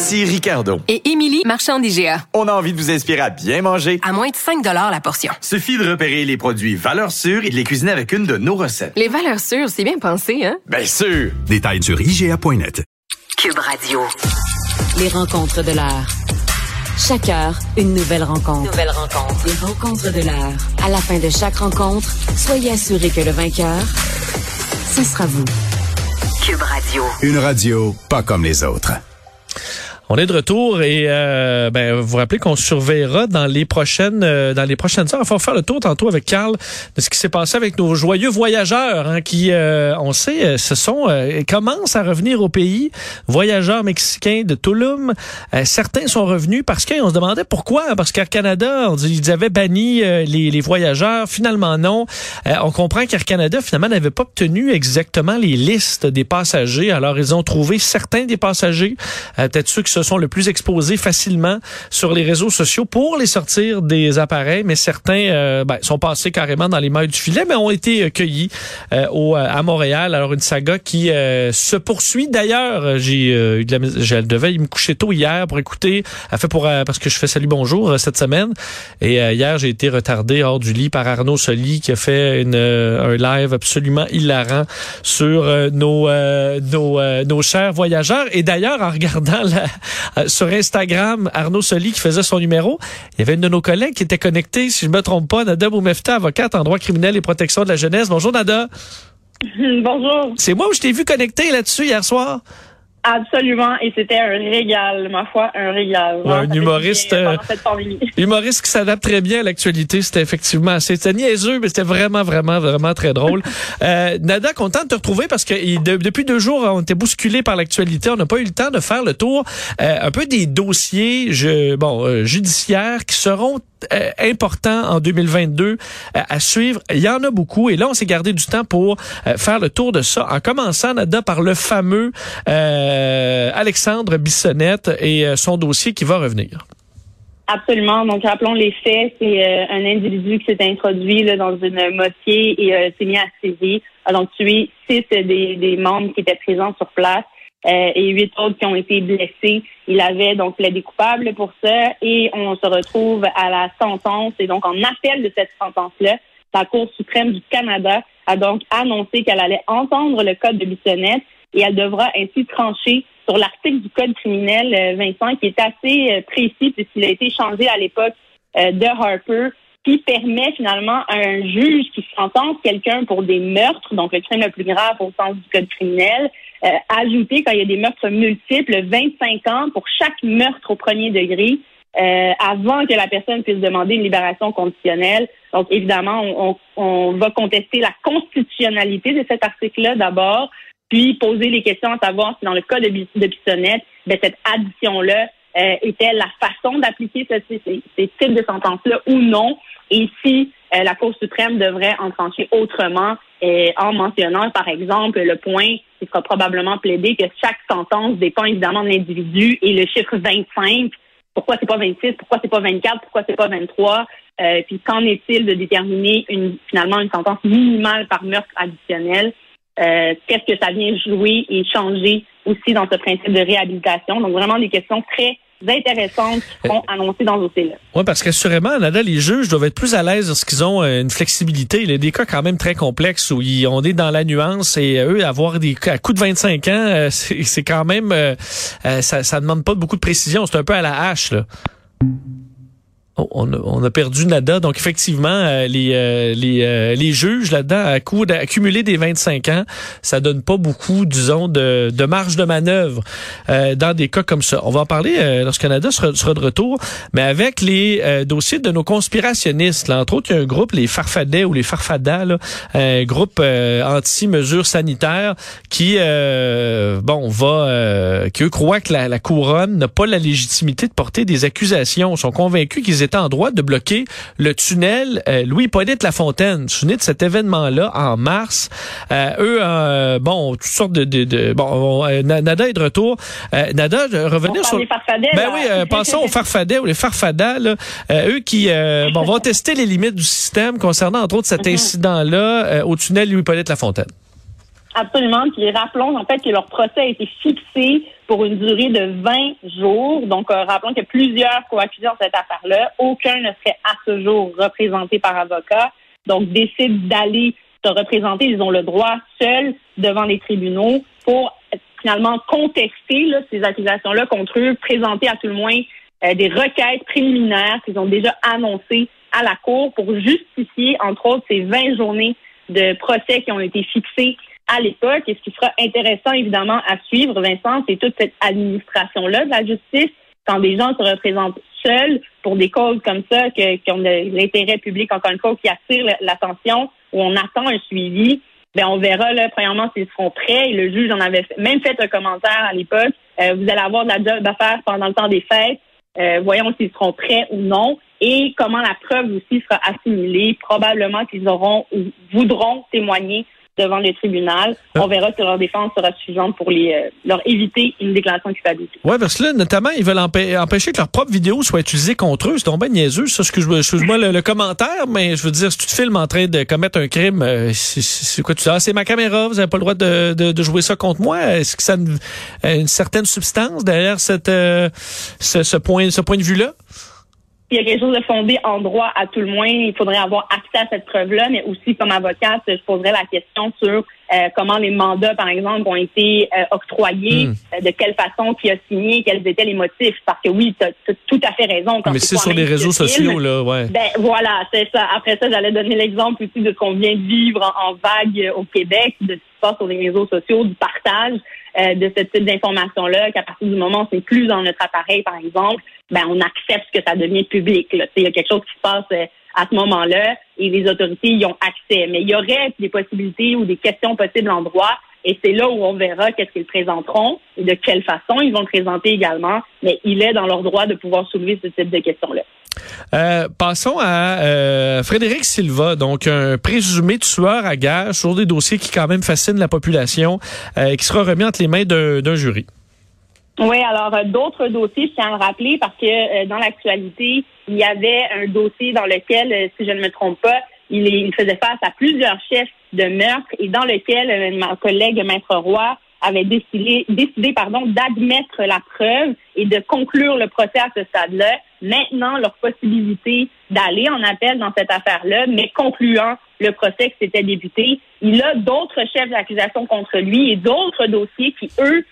Ici Ricardo. Et Émilie, marchand d'IGA. On a envie de vous inspirer à bien manger. À moins de 5 la portion. Suffit de repérer les produits valeurs sûres et de les cuisiner avec une de nos recettes. Les valeurs sûres, c'est bien pensé, hein? Bien sûr! Détails sur IGA.net. Cube Radio. Les rencontres de l'heure. Chaque heure, une nouvelle rencontre. Nouvelle rencontre. Les rencontres de l'heure. À la fin de chaque rencontre, soyez assurés que le vainqueur, ce sera vous. Cube Radio. Une radio pas comme les autres. On est de retour et euh, ben, vous vous rappelez qu'on surveillera dans les prochaines euh, dans les prochaines heures. Il faut faire le tour tantôt avec Carl de ce qui s'est passé avec nos joyeux voyageurs hein, qui, euh, on sait, ce sont commencent à revenir au pays. Voyageurs mexicains de Tulum. certains sont revenus parce qu'on se demandait pourquoi. Parce qu'Air Canada, on ils avaient banni les, voyageurs. Finalement non. on comprend qu'Air Canada finalement n'avait pas obtenu exactement les listes des passagers. Alors ils ont trouvé certains des passagers, peut-être ceux se sont le plus exposés facilement sur les réseaux sociaux pour les sortir des appareils, mais certains euh, ben, sont passés carrément dans les mailles du filet, mais ont été euh, cueillis euh, à Montréal. Alors une saga qui se poursuit. D'ailleurs, j'ai eu de la, je devais me coucher tôt hier pour écouter, fait pour parce que je fais salut bonjour cette semaine. Et hier, j'ai été retardé hors du lit par Arnaud Soli qui a fait un live absolument hilarant sur nos nos, nos chers voyageurs. Et d'ailleurs, en regardant la, euh, sur Instagram, Arnaud Soli qui faisait son numéro. Il y avait une de nos collègues qui était connectée, si je me trompe pas, Nada Boumefta, avocate en droit criminel et protection de la jeunesse. Bonjour Nada. Bonjour. C'est moi où je t'ai vu connecté là-dessus hier soir? Absolument, et c'était un régal, ma foi, un régal. un humoriste, euh, humoriste qui s'adapte très bien à l'actualité. C'était effectivement assez, c'était niaiseux, mais c'était vraiment, vraiment, vraiment très drôle. euh, Nada, content de te retrouver parce que depuis deux jours, on était bousculé par l'actualité. On n'a pas eu le temps de faire le tour euh, un peu des dossiers, je, bon, euh, judiciaires qui seront euh, important en 2022 euh, à suivre. Il y en a beaucoup et là, on s'est gardé du temps pour euh, faire le tour de ça. En commençant, Nada, par le fameux Alexandre Bissonnette et son dossier qui va revenir. Absolument. Donc, rappelons les faits. C'est un individu qui s'est introduit dans une mosquée et s'est mis à saisir, a donc tué six des membres qui étaient présents sur place. Euh, et huit autres qui ont été blessés. Il avait donc plaidé coupable pour ça et on se retrouve à la sentence et donc en appel de cette sentence-là, la Cour suprême du Canada a donc annoncé qu'elle allait entendre le code de Bissonnette et elle devra ainsi trancher sur l'article du code criminel, euh, Vincent, qui est assez euh, précis puisqu'il a été changé à l'époque de Harper qui permet finalement à un juge qui sentence quelqu'un pour des meurtres, donc le crime le plus grave au sens du code criminel, euh, ajouter quand il y a des meurtres multiples 25 ans pour chaque meurtre au premier degré euh, avant que la personne puisse demander une libération conditionnelle. Donc évidemment, on, on va contester la constitutionnalité de cet article-là d'abord, puis poser les questions à savoir si dans le cas de, de Bissonnette, ben, cette addition-là euh, était la façon d'appliquer ce, ces, ces, types de sentences-là ou non, et si euh, la Cour suprême devrait en trancher autrement euh, en mentionnant, par exemple, le point qui sera probablement plaidé que chaque sentence dépend évidemment de l'individu et le chiffre 25. Pourquoi c'est pas 26? Pourquoi c'est pas 24? Pourquoi c'est pas 23? Euh, puis qu'en est-il de déterminer finalement une sentence minimale par meurtre additionnel? Qu'est-ce que ça vient jouer et changer aussi dans ce principe de réhabilitation? Donc vraiment des questions très intéressantes qui seront annoncées dans ce dossier-là. Oui, parce qu'assurément, Nada, les juges doivent être plus à l'aise lorsqu'ils ont euh, une flexibilité. Il y a des cas quand même très complexes où ils, on est dans la nuance et eux, avoir des à coup de 25 ans, euh, c'est quand même, ça, ça demande pas beaucoup de précision. C'est un peu à la hache, là. Oh, on, a, on, a, perdu Nada. Donc, effectivement, euh, les, euh, les, euh, les juges là-dedans, à coup d'accumuler des 25 ans, ça donne pas beaucoup, disons, de, de marge de manœuvre dans des cas comme ça. On va en parler lorsque Nada sera, sera, de retour, mais avec les dossiers de nos conspirationnistes. Là, entre autres, il y a un groupe, les Farfadais ou les Farfadas, là, un groupe anti-mesures sanitaires qui, bon, va, qui eux croient que la, la couronne n'a pas la légitimité de porter des accusations. Ils sont convaincus qu'ils étaient en droit de bloquer le tunnel euh, Louis-Hippolyte Lafontaine. Vous vous souvenez de cet événement-là en mars? Euh, eux, euh, bon, toutes sortes de... de, de bon, euh, Nada est de retour. Euh, Nada, revenir sur... Farfadets, ben oui, passons aux farfadets ou les farfadas. Là, eux qui bon, vont tester les limites du système concernant, entre autres, cet mm-hmm. incident-là au tunnel Louis-Hippolyte Lafontaine. Absolument. Puis rappelons en fait que leur procès a été fixé pour une durée de 20 jours. Donc, euh, rappelons qu'il y a plusieurs co-accusés dans cette affaire-là. Aucun ne serait à ce jour représenté par avocat. Donc, décident d'aller se représenter. Ils ont le droit seuls devant les tribunaux pour finalement contester ces accusations-là contre eux, présenter à tout le moins euh, des requêtes préliminaires qu'ils ont déjà annoncées à la Cour pour justifier, entre autres, ces 20 journées de procès qui ont été fixées à l'époque. Et ce qui sera intéressant, évidemment, à suivre, Vincent, c'est toute cette administration-là de la justice, quand des gens se représentent seuls pour des causes comme ça, qui ont l'intérêt public, encore une fois, qui attirent l'attention, où on attend un suivi. Ben, on verra, là, premièrement, s'ils seront prêts. Et le juge en avait même fait un commentaire à l'époque. Euh, vous allez avoir de la job à pendant le temps des fêtes. Euh, voyons s'ils seront prêts ou non. Et comment la preuve aussi sera assimilée. Probablement qu'ils auront ou voudront témoigner devant le tribunal. On verra si leur défense sera suffisante pour les, euh, leur éviter une déclaration de culpabilité. Oui, parce que là, notamment, ils veulent empêcher que leur propre vidéo soit utilisée contre eux. C'est tombé niaiseux, ça. Excuse-moi le, le, commentaire, mais je veux dire, si tu te filmes en train de commettre un crime, euh, c'est quoi tu dis? Ah, c'est ma caméra, vous n'avez pas le droit de, de, de, jouer ça contre moi. Est-ce que ça a une, une, certaine substance derrière cette, euh, ce, ce, point, ce point de vue-là? Il y a quelque chose de fondé en droit, à tout le moins, il faudrait avoir accès à cette preuve-là, mais aussi comme avocate, je poserais la question sur euh, comment les mandats, par exemple, ont été euh, octroyés, hmm. euh, de quelle façon, qui a signé, quels étaient les motifs. Parce que oui, tu as, tout à fait raison. Quand mais c'est sur les réseaux sociaux, là, ouais. Ben voilà, c'est ça. Après ça, j'allais donner l'exemple aussi de ce qu'on vient de vivre en, vague au Québec, de ce qui se passe sur les réseaux sociaux, du partage de ce type d'informations-là, qu'à partir du moment où c'est plus dans notre appareil, par exemple, ben on accepte que ça devient public. Il y a quelque chose qui se passe euh, à ce moment-là et les autorités y ont accès. Mais il y aurait des possibilités ou des questions possibles en droit et c'est là où on verra qu'est-ce qu'ils présenteront et de quelle façon ils vont le présenter également. Mais il est dans leur droit de pouvoir soulever ce type de questions-là. Euh, passons à euh, Frédéric Silva, donc un présumé tueur à gage sur des dossiers qui quand même fascinent la population, qui sera remis entre les mains d'un jury. Oui, alors euh, d'autres dossiers, je tiens à le rappeler parce que euh, dans l'actualité, il y avait un dossier dans lequel, euh, si je ne me trompe pas, il, il, faisait face à plusieurs chefs de meurtre et dans lequel ma collègue Maître Roy avait décidé, décidé pardon, d'admettre la preuve et de conclure le procès à ce stade-là. Maintenant, leur possibilité d'aller en appel dans cette affaire-là, mais concluant le procès qui s'était débuté, il a d'autres chefs d'accusation contre lui et d'autres dossiers qui, eux,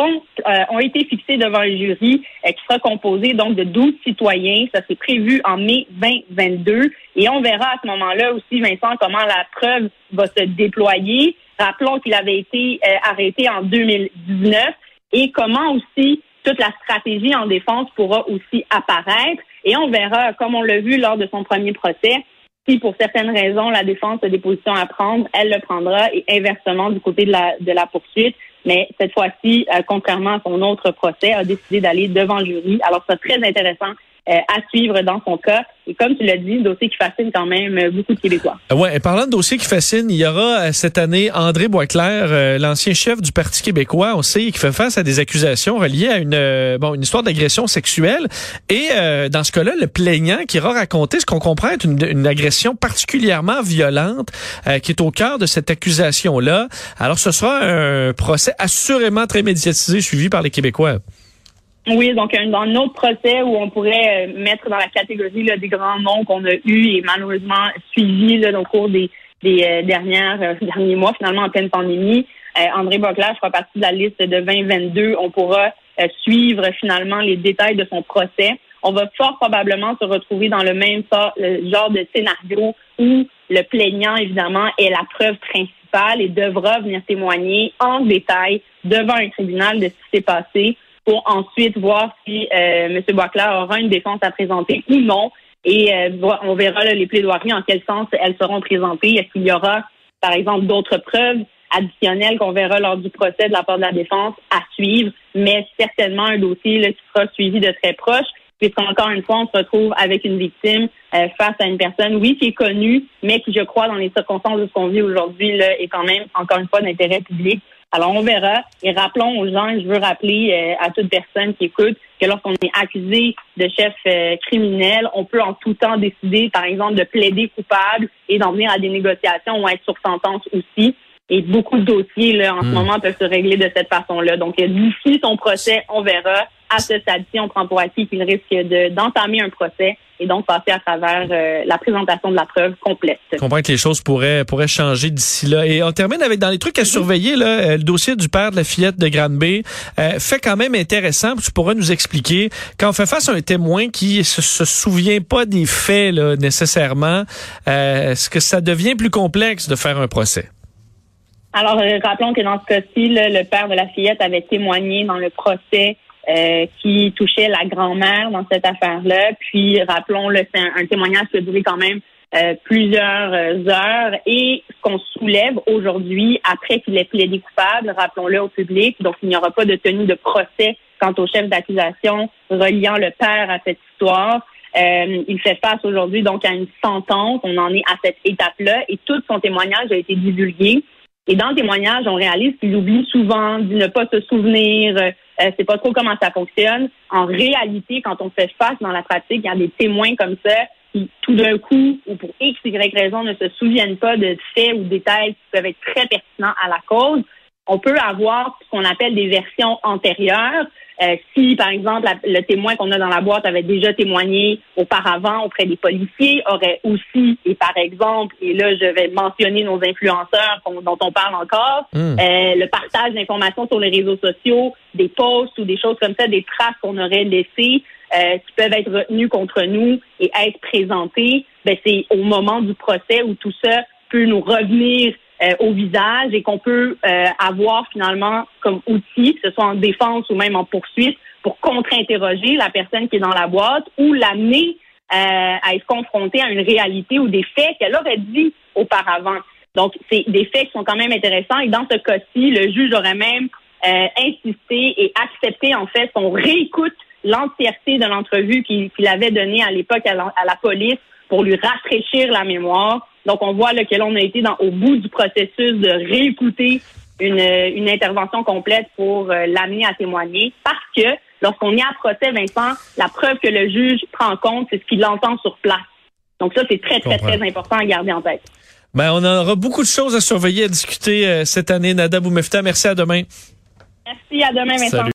euh, ont été fixés devant un jury euh, qui sera composé donc de 12 citoyens. Ça s'est prévu en mai 2022 et on verra à ce moment-là aussi, Vincent, comment la preuve va se déployer. Rappelons qu'il avait été euh, arrêté en 2019 et comment aussi toute la stratégie en défense pourra aussi apparaître. Et on verra, comme on l'a vu lors de son premier procès, si pour certaines raisons la défense a des positions à prendre, elle le prendra et inversement du côté de la, de la poursuite. Mais cette fois-ci, euh, contrairement à son autre procès, a décidé d'aller devant le jury. Alors, c'est très intéressant euh, à suivre dans son cas. Et comme tu l'as dit, un dossier qui fascine quand même euh, beaucoup de Québécois. Ouais, parlant de dossier qui fascine, il y aura cette année André Boisclair, l'ancien chef du Parti québécois, on sait, qui fait face à des accusations reliées à une bon une histoire d'agression sexuelle. Et dans ce cas-là, le plaignant qui ira raconter ce qu'on comprend être une, une, agression particulièrement violente qui est au cœur de cette accusation-là. Alors, ce sera un procès assurément très médiatisé, suivi par les Québécois. Oui, donc un, un procès où on pourrait euh, mettre dans la catégorie là, des grands noms qu'on a eus et malheureusement suivis au cours des, des euh, dernières euh, derniers mois, finalement en pleine pandémie. André Boclair fera partie de la liste de 2022. On pourra suivre finalement les détails de son procès. on va fort probablement se retrouver dans le même genre de scénario où le plaignant, évidemment, est la preuve principale et devra venir témoigner en détail devant un tribunal de ce qui s'est passé pour ensuite voir si euh, M. Boisclair aura une défense à présenter ou non. Et euh, on verra les plaidoiries en quel sens elles seront présentées. Est-ce qu'il y aura, par exemple, d'autres preuves additionnelles qu'on verra lors du procès de la part de la défense à suivre, mais certainement un dossier qui sera suivi de très proche puisqu'encore une fois, on se retrouve avec une victime euh, face à une personne, oui, qui est connue, mais qui, je crois, dans les circonstances de ce qu'on vit aujourd'hui, est quand même, encore une fois, d'intérêt public. Alors, on verra. Et rappelons aux gens, je veux rappeler euh, à toute personne qui écoute, que lorsqu'on est accusé de chef euh, criminel, on peut en tout temps décider, par exemple, de plaider coupable et d'en venir à des négociations ou être sur sentence aussi. Et beaucoup de dossiers, là, en ce hmm. moment, peuvent se régler de cette façon-là. Donc, d'ici son procès, on verra à ce stade-ci, on prend pour acquis qu'il risque d'entamer un procès et donc passer à travers euh, la présentation de la preuve complète. Je comprends que les choses pourraient, pourraient changer d'ici là. Et on termine avec dans les trucs à surveiller, là, euh, le dossier du père de la fillette de Granby euh, fait quand même intéressant. Tu pourras nous expliquer, quand on fait face à un témoin qui se, se souvient pas des faits là, nécessairement, est-ce que ça devient plus complexe de faire un procès? Alors, rappelons que dans ce cas-ci, le père de la fillette avait témoigné dans le procès euh, qui touchait la grand-mère dans cette affaire-là. Puis, rappelons-le, c'est un, témoignage qui a duré quand même euh, plusieurs euh, heures. Et ce qu'on soulève aujourd'hui, après qu'il ait plaidé coupable, rappelons-le au public, donc il n'y aura pas de tenue de procès quant au chef d'accusation reliant le père à cette histoire. il fait face aujourd'hui donc à une sentence. On en est à cette étape-là et tout son témoignage a été divulgué. Et dans le témoignage, on réalise qu'il oublie souvent, de ne pas se souvenir, euh, c'est pas trop comment ça fonctionne. En réalité, quand on fait face dans la pratique, il y a des témoins comme ça qui, tout d'un coup, ou pour X, Y raison, ne se souviennent pas de faits ou détails qui peuvent être très pertinents à la cause. On peut avoir ce qu'on appelle des versions antérieures. Euh, si, par exemple, le témoin qu'on a dans la boîte avait déjà témoigné auparavant auprès des policiers, aurait aussi, et par exemple, et là, je vais mentionner nos influenceurs dont on parle encore, hmm. euh, le partage d'informations sur les réseaux sociaux, des posts ou des choses comme ça, des traces qu'on aurait laissées, euh, qui peuvent être retenues contre nous et être présentées, ben, c'est au moment du procès où tout ça peut nous revenir euh, au visage et qu'on peut euh, avoir finalement comme outil, que ce soit en défense ou même en poursuite, pour contre-interroger la personne qui est dans la boîte ou l'amener euh, à être confrontée à une réalité ou des faits qu'elle aurait dit auparavant. Donc, c'est des faits qui sont quand même intéressants. Et dans ce cas-ci, le juge aurait même insisté et accepté, en fait, qu'on réécoute l'entièreté de l'entrevue qu'il avait donnée à l'époque à, la police pour lui rafraîchir la mémoire donc, on voit là, que l'on a été dans, au bout du processus de réécouter une, une intervention complète pour euh, l'amener à témoigner parce que lorsqu'on est à procès, Vincent, la preuve que le juge prend en compte, c'est ce qu'il entend sur place. Donc ça, c'est très, très, très important à garder en tête. Ben, on aura beaucoup de choses à surveiller, à discuter euh, cette année. Nada Boumefta, merci à demain. Merci, à demain, Vincent.